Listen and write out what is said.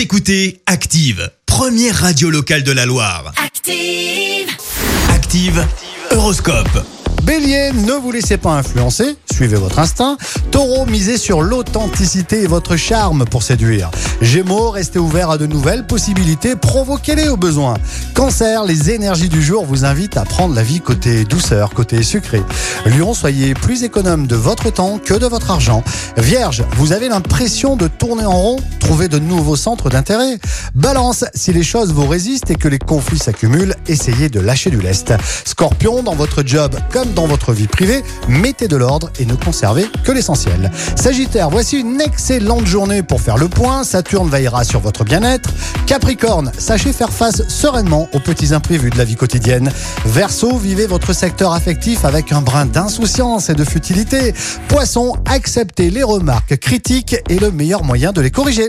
Vous écoutez Active, première radio locale de la Loire. Active. Active, Horoscope. Bélier, ne vous laissez pas influencer, suivez votre instinct. Taureau, misez sur l'authenticité et votre charme pour séduire. Gémeaux, restez ouvert à de nouvelles possibilités, provoquez-les au besoin. Cancer, les énergies du jour vous invitent à prendre la vie côté douceur, côté sucré. Lion, soyez plus économe de votre temps que de votre argent. Vierge, vous avez l'impression de tourner en rond, trouvez de nouveaux centres d'intérêt. Balance, si les choses vous résistent et que les conflits s'accumulent, essayez de lâcher du lest. Scorpion, dans votre job comme dans votre vie privée, mettez de l'ordre et ne conservez que l'essentiel. Sagittaire, voici une excellente journée pour faire le point. Saturne veillera sur votre bien-être. Capricorne, sachez faire face sereinement aux petits imprévus de la vie quotidienne. Verseau, vivez votre secteur affectif avec un brin d'insouciance et de futilité. Poisson, acceptez les remarques critiques et le meilleur moyen de les corriger.